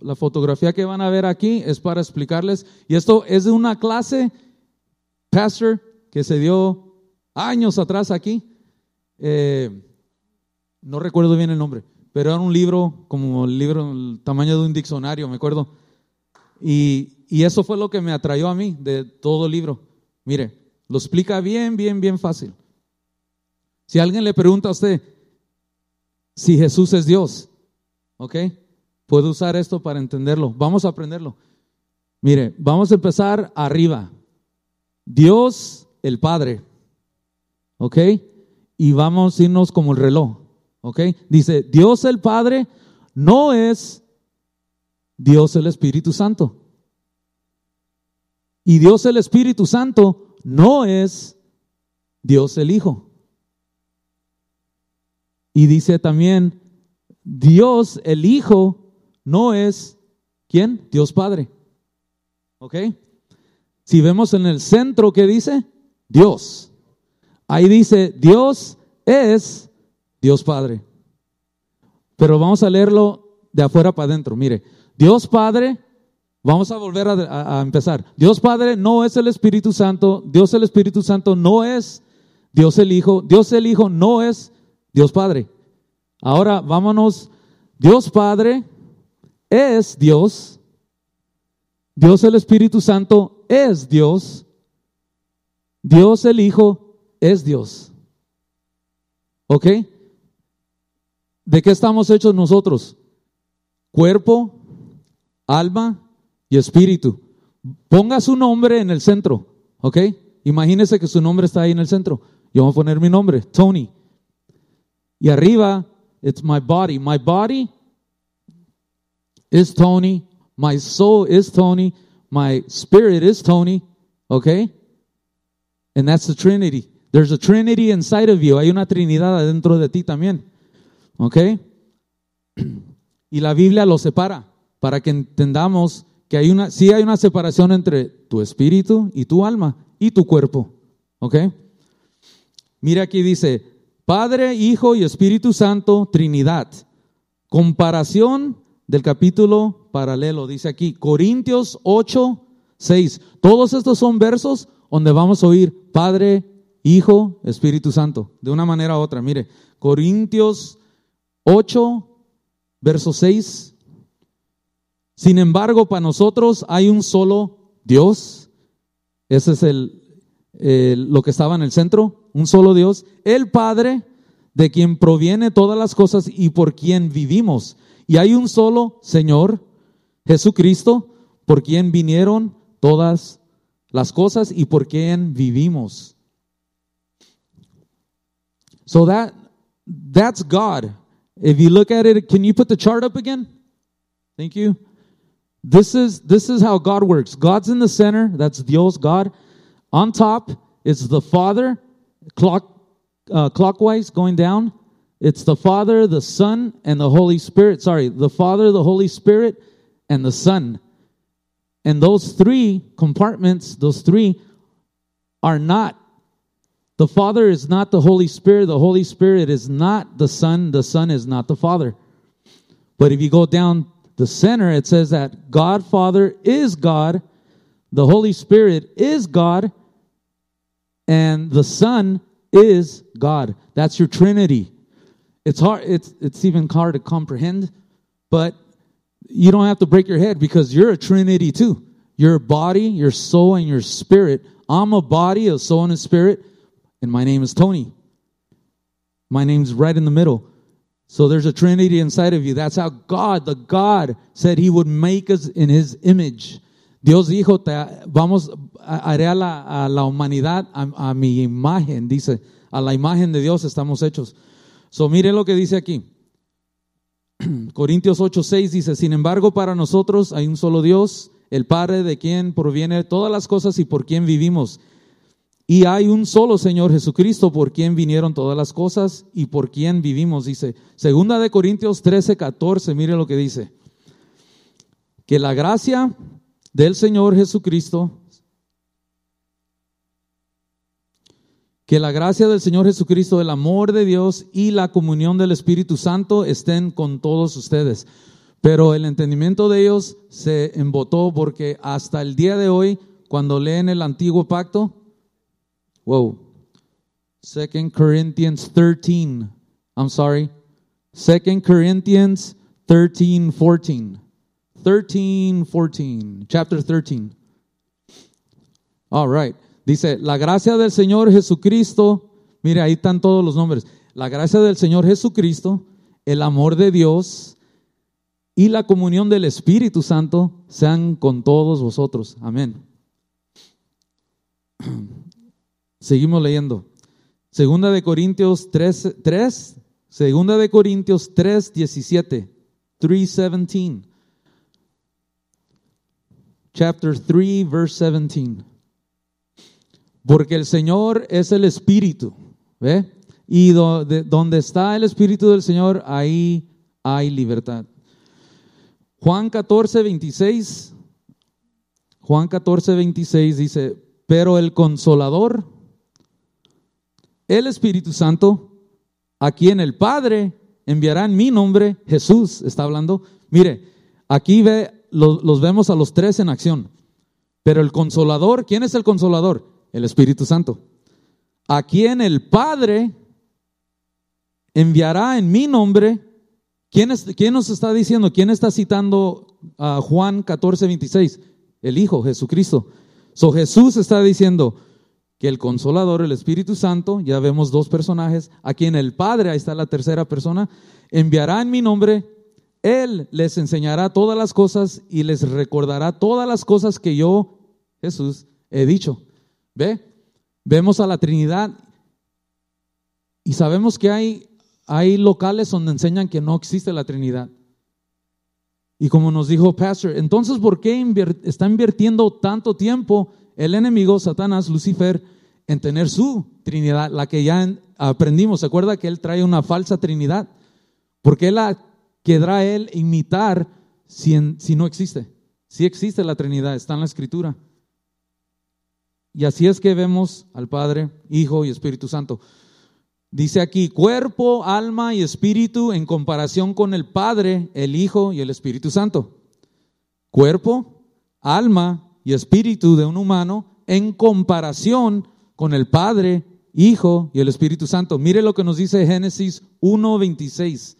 [SPEAKER 1] La fotografía que van a ver aquí es para explicarles. Y esto es de una clase, pastor, que se dio años atrás aquí. Eh, no recuerdo bien el nombre, pero era un libro, como el libro, el tamaño de un diccionario, me acuerdo. Y, y eso fue lo que me atrayó a mí de todo el libro. Mire, lo explica bien, bien, bien fácil. Si alguien le pregunta a usted si Jesús es Dios, ¿ok? Puede usar esto para entenderlo. Vamos a aprenderlo. Mire, vamos a empezar arriba. Dios el Padre. ¿Ok? Y vamos a irnos como el reloj. ¿Ok? Dice, Dios el Padre no es Dios el Espíritu Santo. Y Dios el Espíritu Santo no es Dios el Hijo. Y dice también, Dios el Hijo no es ¿quién? Dios Padre. ¿Ok? Si vemos en el centro, ¿qué dice? Dios. Ahí dice, Dios es Dios Padre. Pero vamos a leerlo de afuera para adentro. Mire, Dios Padre, vamos a volver a, a, empezar. Dios Padre no es el Espíritu Santo, Dios el Espíritu Santo no es Dios el Hijo, Dios el Hijo no es Dios Padre. Ahora vámonos, Dios Padre es Dios. Dios el Espíritu Santo es Dios. Dios el Hijo es Dios. ¿Ok? ¿De qué estamos hechos nosotros? Cuerpo, alma y espíritu. Ponga su nombre en el centro. ¿Ok? Imagínese que su nombre está ahí en el centro. Yo voy a poner mi nombre, Tony. Y arriba, it's my body. My body is Tony. My soul is Tony. My spirit is Tony. Okay? And that's the Trinity. There's a Trinity inside of you. Hay una Trinidad adentro de ti también. Okay? *clears throat* Y la Biblia lo separa para que entendamos que hay una, sí hay una separación entre tu espíritu y tu alma y tu cuerpo. ¿Ok? Mira aquí dice, Padre, Hijo y Espíritu Santo, Trinidad. Comparación del capítulo paralelo. Dice aquí, Corintios 8, 6. Todos estos son versos donde vamos a oír Padre, Hijo, Espíritu Santo, de una manera u otra. Mire, Corintios 8, verso 6. Sin embargo, para nosotros hay un solo Dios. Ese es el, lo que estaba en el centro, un solo Dios, el Padre, de quien proviene todas las cosas y por quien vivimos y hay un solo Señor, Jesucristo, por quien vinieron todas las cosas y por quien vivimos. So that that's God. If you look at it, can you put the chart up again? Thank you. This is this is how God works. God's in the center, that's Dios, God. On top is the Father, clock uh, clockwise going down. It's the Father, the Son, and the Holy Spirit. Sorry, the Father, the Holy Spirit, and the Son. And those three compartments, those three are not. The Father is not the Holy Spirit. The Holy Spirit is not the Son. The Son is not the Father. But if you go down the center, it says that God Father is God, the Holy Spirit is God, and the Son is God. That's your Trinity. It's hard, it's, it's even hard to comprehend, but you don't have to break your head because you're a Trinity too. your body, your soul, and your spirit. I'm a body, a soul, and a spirit, and my name is Tony. My name's right in the middle. So there's a Trinity inside of you. That's how God, the God, said He would make us in His image. Dios dijo, vamos, a la, a la humanidad a, mi imagen, dice, a la imagen de Dios estamos hechos. So mire lo que dice aquí. *clears throat* Corintios 8, 6 dice, sin embargo, para nosotros hay un solo Dios, el Padre de quien proviene todas las cosas y por quien vivimos. Y hay un solo Señor Jesucristo por quien vinieron todas las cosas y por quien vivimos, dice. Segunda de Corintios 13, 14, mire lo que dice. Que la gracia del Señor Jesucristo, que la gracia del Señor Jesucristo, el amor de Dios y la comunión del Espíritu Santo estén con todos ustedes. Pero el entendimiento de ellos se embotó porque hasta el día de hoy, cuando leen el antiguo pacto, Whoa. Second Corinthians 13. I'm sorry. Second Corinthians 13, 14. 13, 14. Chapter 13. All right. Dice, la gracia del Señor Jesucristo, mire, ahí están todos los nombres. La gracia del Señor Jesucristo, el amor de Dios y la comunión del Espíritu Santo sean con todos vosotros. Amén. *clears throat* Seguimos leyendo. Segunda de Corintios 3, 3 Segunda de Corintios 3, 17. 3, Chapter 3, verse 17. Porque el Señor es el Espíritu. ¿Ve? Y donde está el Espíritu del Señor, ahí hay libertad. Juan 14, 26. Juan 14, 26 dice, pero el consolador, el Espíritu Santo, a quien el Padre enviará en mi nombre, Jesús está hablando. Mire, aquí ve, los, los vemos a los tres en acción. Pero el consolador, ¿quién es el consolador? El Espíritu Santo. A quien el Padre enviará en mi nombre. ¿Quién, es, ¿Quién, nos está diciendo? ¿Quién está citando a Juan 14, 26? El Hijo, Jesucristo. So Jesús está diciendo, que el consolador, el Espíritu Santo, ya vemos dos personajes, a quien el Padre, ahí está la tercera persona, enviará en mi nombre, Él les enseñará todas las cosas y les recordará todas las cosas que yo, Jesús, he dicho. ¿Ve? Vemos a la Trinidad y sabemos que hay, hay locales donde enseñan que no existe la Trinidad. Y como nos dijo Pastor, entonces, ¿por qué está invirtiendo tanto tiempo el enemigo, Satanás, Lucifer, en tener su Trinidad, la que ya aprendimos. ¿Se acuerda que él trae una falsa Trinidad? Porque él la querrá él imitar si no existe. Si existe la Trinidad, está en la Escritura. Y así es que vemos al Padre, Hijo y Espíritu Santo. Dice aquí, cuerpo, alma y espíritu en comparación con el Padre, el Hijo y el Espíritu Santo. Cuerpo, alma y espíritu de un humano en comparación con el Padre, Hijo y el Espíritu Santo. Mire lo que nos dice Génesis 1.26.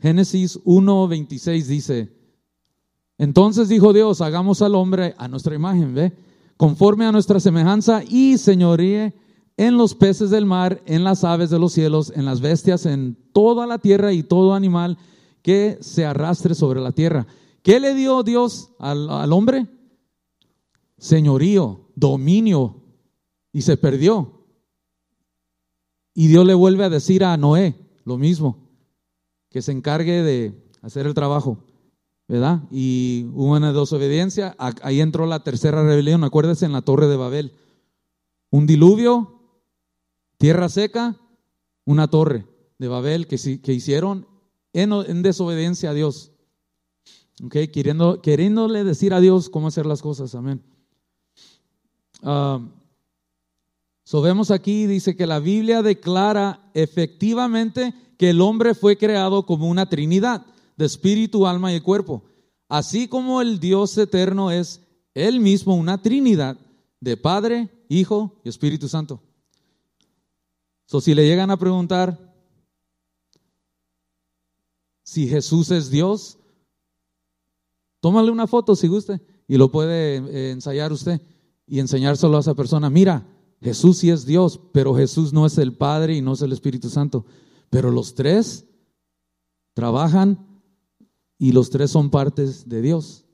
[SPEAKER 1] Génesis 1.26 dice, entonces dijo Dios, hagamos al hombre a nuestra imagen, ¿ve? Conforme a nuestra semejanza y señoríe en los peces del mar, en las aves de los cielos, en las bestias, en toda la tierra y todo animal que se arrastre sobre la tierra. ¿Qué le dio Dios al, al hombre? señorío, dominio, y se perdió. Y Dios le vuelve a decir a Noé lo mismo, que se encargue de hacer el trabajo, ¿verdad? Y hubo una desobediencia, ahí entró la tercera rebelión, acuérdense en la torre de Babel. Un diluvio, tierra seca, una torre de Babel que, que hicieron en, en, desobediencia a Dios. Okay, queriendo, queriéndole decir a Dios cómo hacer las cosas, amén. Vemos aquí, dice que la Biblia declara efectivamente que el hombre fue creado como una trinidad de espíritu, alma y cuerpo. Así como el Dios eterno es él mismo una trinidad de Padre, Hijo y Espíritu Santo. So, si le llegan a preguntar si Jesús es Dios, tómale una foto si guste y lo puede eh, ensayar usted y enseñárselo a esa persona. Mira, Jesús sí es Dios, pero Jesús no es el Padre y no es el Espíritu Santo. Pero los tres trabajan y los tres son partes de Dios.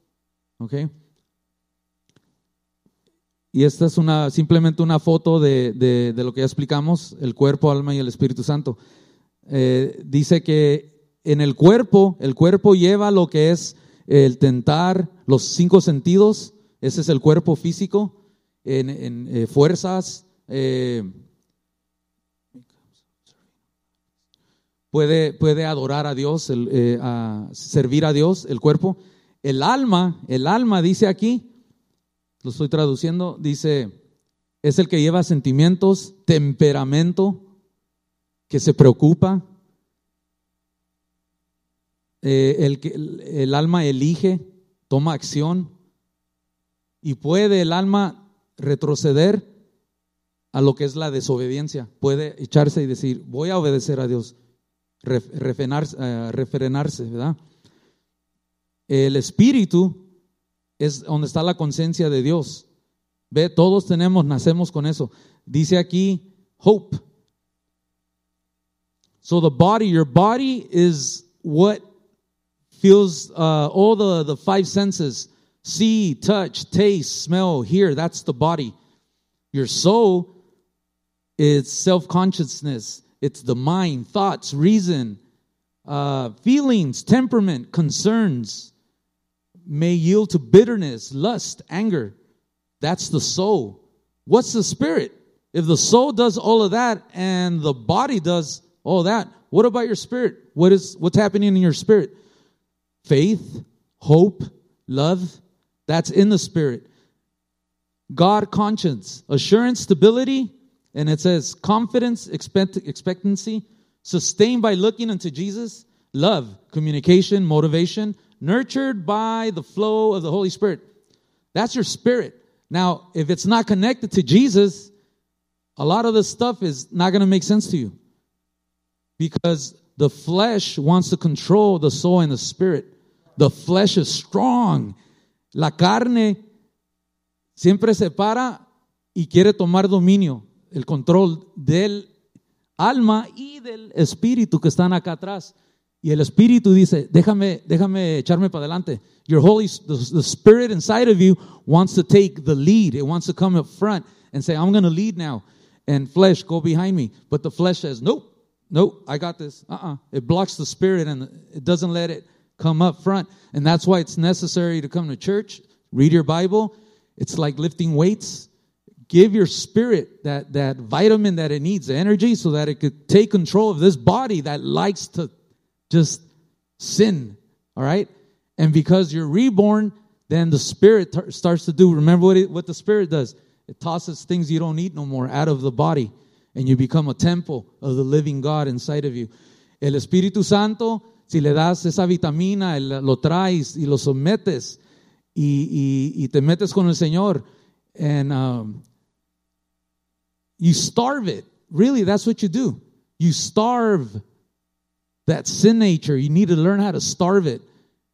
[SPEAKER 1] ¿Ok? Y esta es una, simplemente una foto de, de, lo que ya explicamos, el cuerpo, alma y el Espíritu Santo. Eh, dice que en el cuerpo, el cuerpo lleva lo que es el tentar, los cinco sentidos, ese es el cuerpo físico, en, eh, fuerzas, eh, puede, puede adorar a Dios, eh, a servir a Dios, el cuerpo. El alma, el alma dice aquí, lo estoy traduciendo, dice, es el que lleva sentimientos, temperamento, que se preocupa, el, que, el alma elige, toma acción y puede el alma retroceder a lo que es la desobediencia. Puede echarse y decir, voy a obedecer a Dios, refrenarse, eh, refrenarse ¿verdad? El espíritu es donde está la conciencia de Dios. Ve, todos tenemos, nacemos con eso. Dice aquí, hope. So the body, your body is what feels uh, all the, the five senses see, touch, taste, smell, hear. That's the body. Your soul is self consciousness, it's the mind, thoughts, reason, uh, feelings, temperament, concerns may yield to bitterness, lust, anger. That's the soul. What's the spirit? If the soul does all of that and the body does all that, what about your spirit? What is what's happening in your spirit? Faith, hope, love, that's in the spirit. God conscience, assurance, stability, and it says confidence, expect, expectancy, sustained by looking unto Jesus, love, communication, motivation, nurtured by the flow of the Holy Spirit. That's your spirit. Now, if it's not connected to Jesus, a lot of this stuff is not going to make sense to you because the flesh wants to control the soul and the spirit. The flesh is strong La carne siempre se para y quiere tomar dominio, el control del alma y del espíritu que están acá atrás. Y el espíritu dice, déjame, déjame echarme para adelante. Your Holy, the, the spirit inside of you wants to take the lead. It wants to come up front and say, I'm going to lead now. And flesh, go behind me. But the flesh says, nope, nope, I got this. Uh-uh. It blocks the spirit and it doesn't let it come up front. And that's why it's necessary to come to church, read your Bible. It's like lifting weights. Give your spirit that, that vitamin that it needs, the energy, so that it could take control of this body that likes to just sin. All right? And because you're reborn, then the spirit t- starts to do. Remember what, it, what the spirit does? It tosses things you don't need no more out of the body, and you become a temple of the living God inside of you. El Espíritu Santo si le das esa vitamina, lo traes y lo sometes y, y, y te metes con el Señor, and um, you starve it. Really, that's what you do. You starve that sin nature. You need to learn how to starve it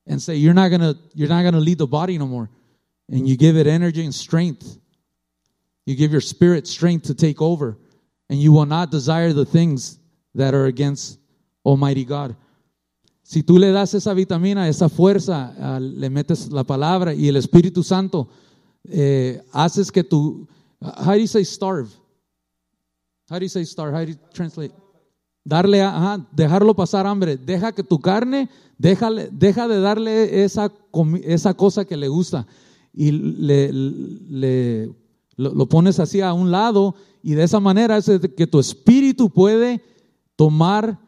[SPEAKER 1] and say you're not gonna you're not gonna lead the body no more. And you give it energy and strength. You give your spirit strength to take over, and you will not desire the things that are against Almighty God. Si tú le das esa vitamina, esa fuerza, uh, le metes la palabra y el Espíritu Santo, eh, haces que tú, how do you say starve? How do you say starve? How do you translate? Darle, ajá, dejarlo pasar hambre. Deja que tu carne, déjale, deja de darle esa, esa cosa que le gusta y le, lo, pones así a un lado y de esa manera es que tu espíritu puede tomar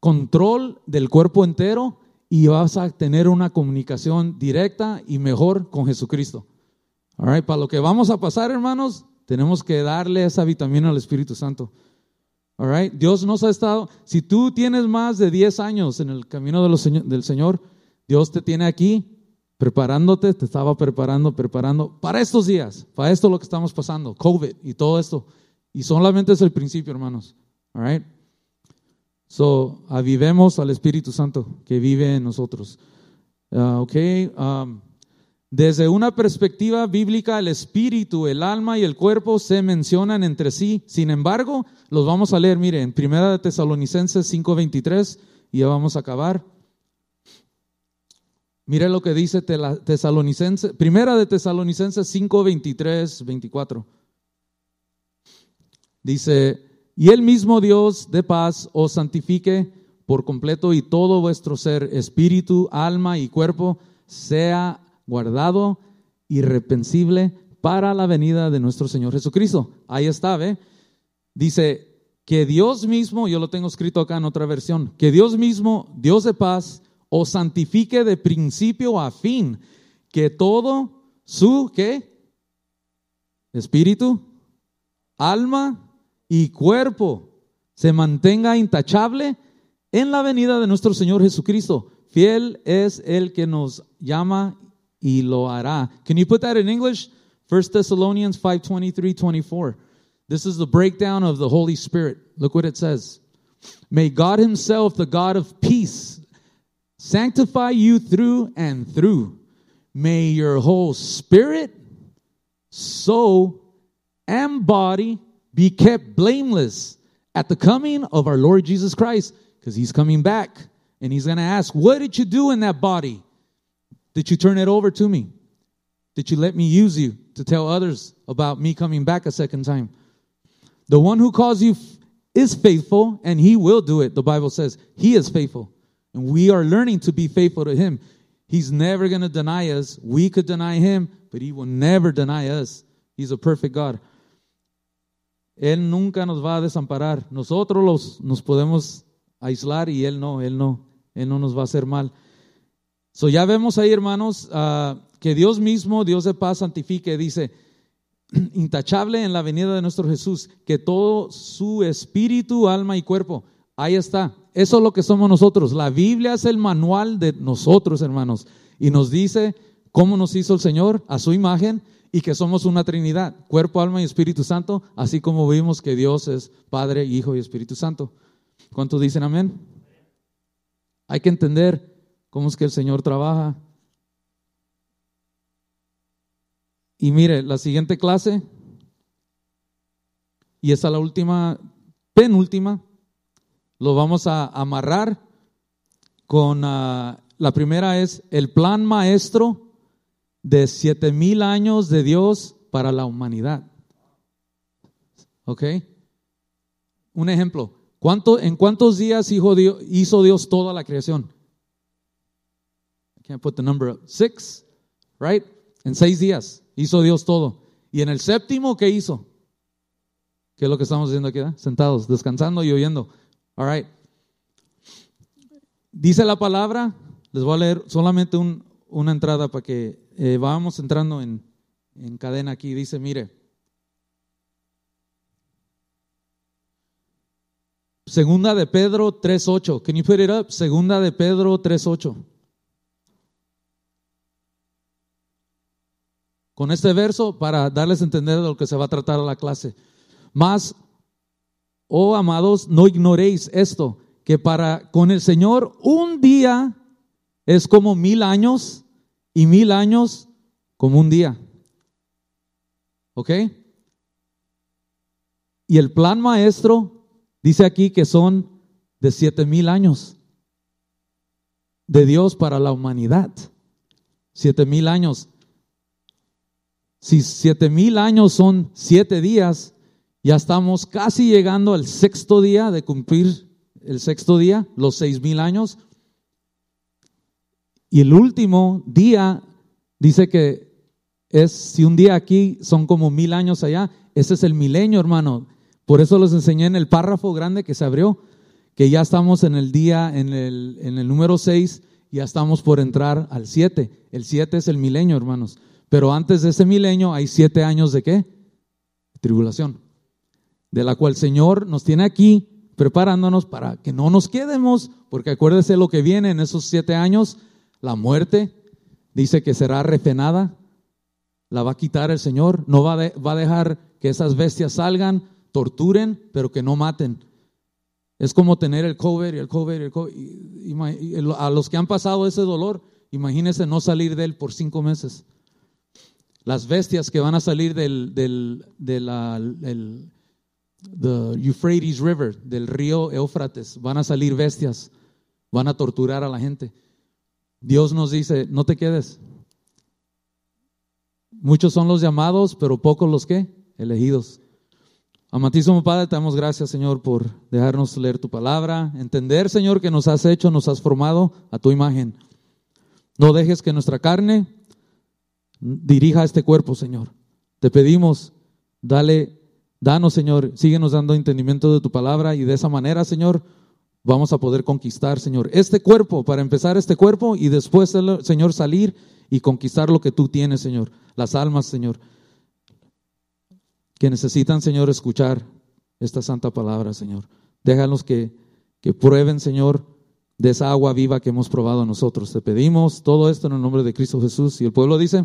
[SPEAKER 1] control del cuerpo entero y vas a tener una comunicación directa y mejor con Jesucristo. All para lo que vamos a pasar, hermanos, tenemos que darle esa vitamina al Espíritu Santo. All Dios nos ha estado, si tú tienes más de 10 años en el camino del Señor, Dios te tiene aquí preparándote, te estaba preparando, preparando para estos días, para esto lo que estamos pasando, COVID y todo esto. Y solamente es el principio, hermanos. All? So, avivemos al Espíritu Santo que vive en nosotros. Uh, ok, um, Desde una perspectiva bíblica, el espíritu, el alma y el cuerpo se mencionan entre sí. Sin embargo, los vamos a leer, miren, en Primera de Tesalonicenses 5:23 y ya vamos a acabar. Mire lo que dice Tesalonicenses, Primera de Tesalonicenses 5:23, 24. Dice, "Y el mismo Dios de paz os santifique por completo y todo vuestro ser, espíritu, alma y cuerpo sea guardado, irrepensible para la venida de nuestro Señor Jesucristo. Ahí está, ¿ve? Dice que Dios mismo, yo lo tengo escrito acá en otra versión, que Dios mismo, Dios de paz, os santifique de principio a fin, que todo su, ¿qué? Espíritu, alma y cuerpo se mantenga intachable en la venida de nuestro Señor Jesucristo. Fiel es el que nos llama y lo hará. Can you put that in English? 1 Thessalonians 5 23 24. This is the breakdown of the Holy Spirit. Look what it says. May God Himself, the God of peace, sanctify you through and through. May your whole spirit, soul, and body be kept blameless at the coming of our Lord Jesus Christ, because He's coming back and He's going to ask, What did you do in that body? Did you turn it over to me? Did you let me use you to tell others about me coming back a second time? The one who calls you is faithful and he will do it. The Bible says he is faithful. And we are learning to be faithful to him. He's never going to deny us. We could deny him, but he will never deny us. He's a perfect God. Él nunca nos va a desamparar. Nosotros los, nos podemos aislar y él no, él no, él no nos va a hacer mal. So ya vemos ahí, hermanos, uh, que Dios mismo, Dios de paz, santifique, dice, *clears throat* intachable en la venida de nuestro Jesús, que todo su espíritu, alma y cuerpo, ahí está. Eso es lo que somos nosotros. La Biblia es el manual de nosotros, hermanos, y nos dice cómo nos hizo el Señor a su imagen y que somos una Trinidad, cuerpo, alma y Espíritu Santo, así como vimos que Dios es Padre, Hijo y Espíritu Santo. ¿Cuántos dicen amén? Hay que entender cómo es que el Señor trabaja. Y mire, la siguiente clase, y esa la última, penúltima, lo vamos a amarrar con, uh, la primera es el plan maestro de siete mil años de Dios para la humanidad. ¿Ok? Un ejemplo. ¿Cuánto, ¿En cuántos días hizo Dios toda la creación? Can't put the number up. Six, right? En seis días hizo Dios todo. Y en el séptimo, ¿qué hizo? ¿Qué es lo que estamos haciendo aquí? Eh? Sentados, descansando y oyendo. All right. Dice la palabra, les voy a leer solamente una entrada para que eh, vamos entrando en, en cadena aquí. Dice, mire, Segunda de Pedro 3.8. Can you put it up? Segunda de Pedro 3.8. con este verso para darles a entender de lo que se va a tratar la clase. Más, oh amados, no ignoréis esto, que para con el Señor un día es como mil años y mil años como un día. ¿Ok? Y el plan maestro dice aquí que son de siete mil años de Dios para la humanidad. Siete mil años. Si siete mil años son siete días, ya estamos casi llegando al sexto día de cumplir el sexto día, los seis mil años. Y el último día dice que es, si un día aquí son como mil años allá, ese es el milenio, hermano. Por eso les enseñé en el párrafo grande que se abrió, que ya estamos en el día, en el, en el número seis, ya estamos por entrar al siete. El siete es el milenio, hermanos. Pero antes de ese milenio hay siete años de qué? Tribulación. De la cual el Señor nos tiene aquí preparándonos para que no nos quedemos, porque acuérdese lo que viene en esos siete años, la muerte, dice que será refenada, la va a quitar el Señor, no va, a dejar que esas bestias salgan, torturen, pero que no maten. Es como tener el cover y el cover y el cover. A los que han pasado ese dolor, imagínense no salir de él por cinco meses las bestias que van a salir del, del, Euphrates River, del río Éufrates, van a salir bestias, van a torturar a la gente. Dios nos dice, no te quedes. Muchos son los llamados, pero pocos los que elegidos. Amatísimo Padre, te damos gracias, Señor, por dejarnos leer tu palabra, entender, Señor, que nos has hecho, nos has formado a tu imagen. No dejes que nuestra carne dirija este cuerpo, Señor. Te pedimos, dale, danos, Señor, síguenos dando entendimiento de tu palabra y de esa manera, Señor, vamos a poder conquistar, Señor, este cuerpo, para empezar este cuerpo y después, Señor, salir y conquistar lo que tú tienes, Señor, las almas, Señor que necesitan, Señor, escuchar esta santa palabra, Señor. Déjalos que, que prueben, Señor, de esa agua viva que hemos probado nosotros. Te pedimos todo esto en el nombre de Cristo Jesús. Y el pueblo dice,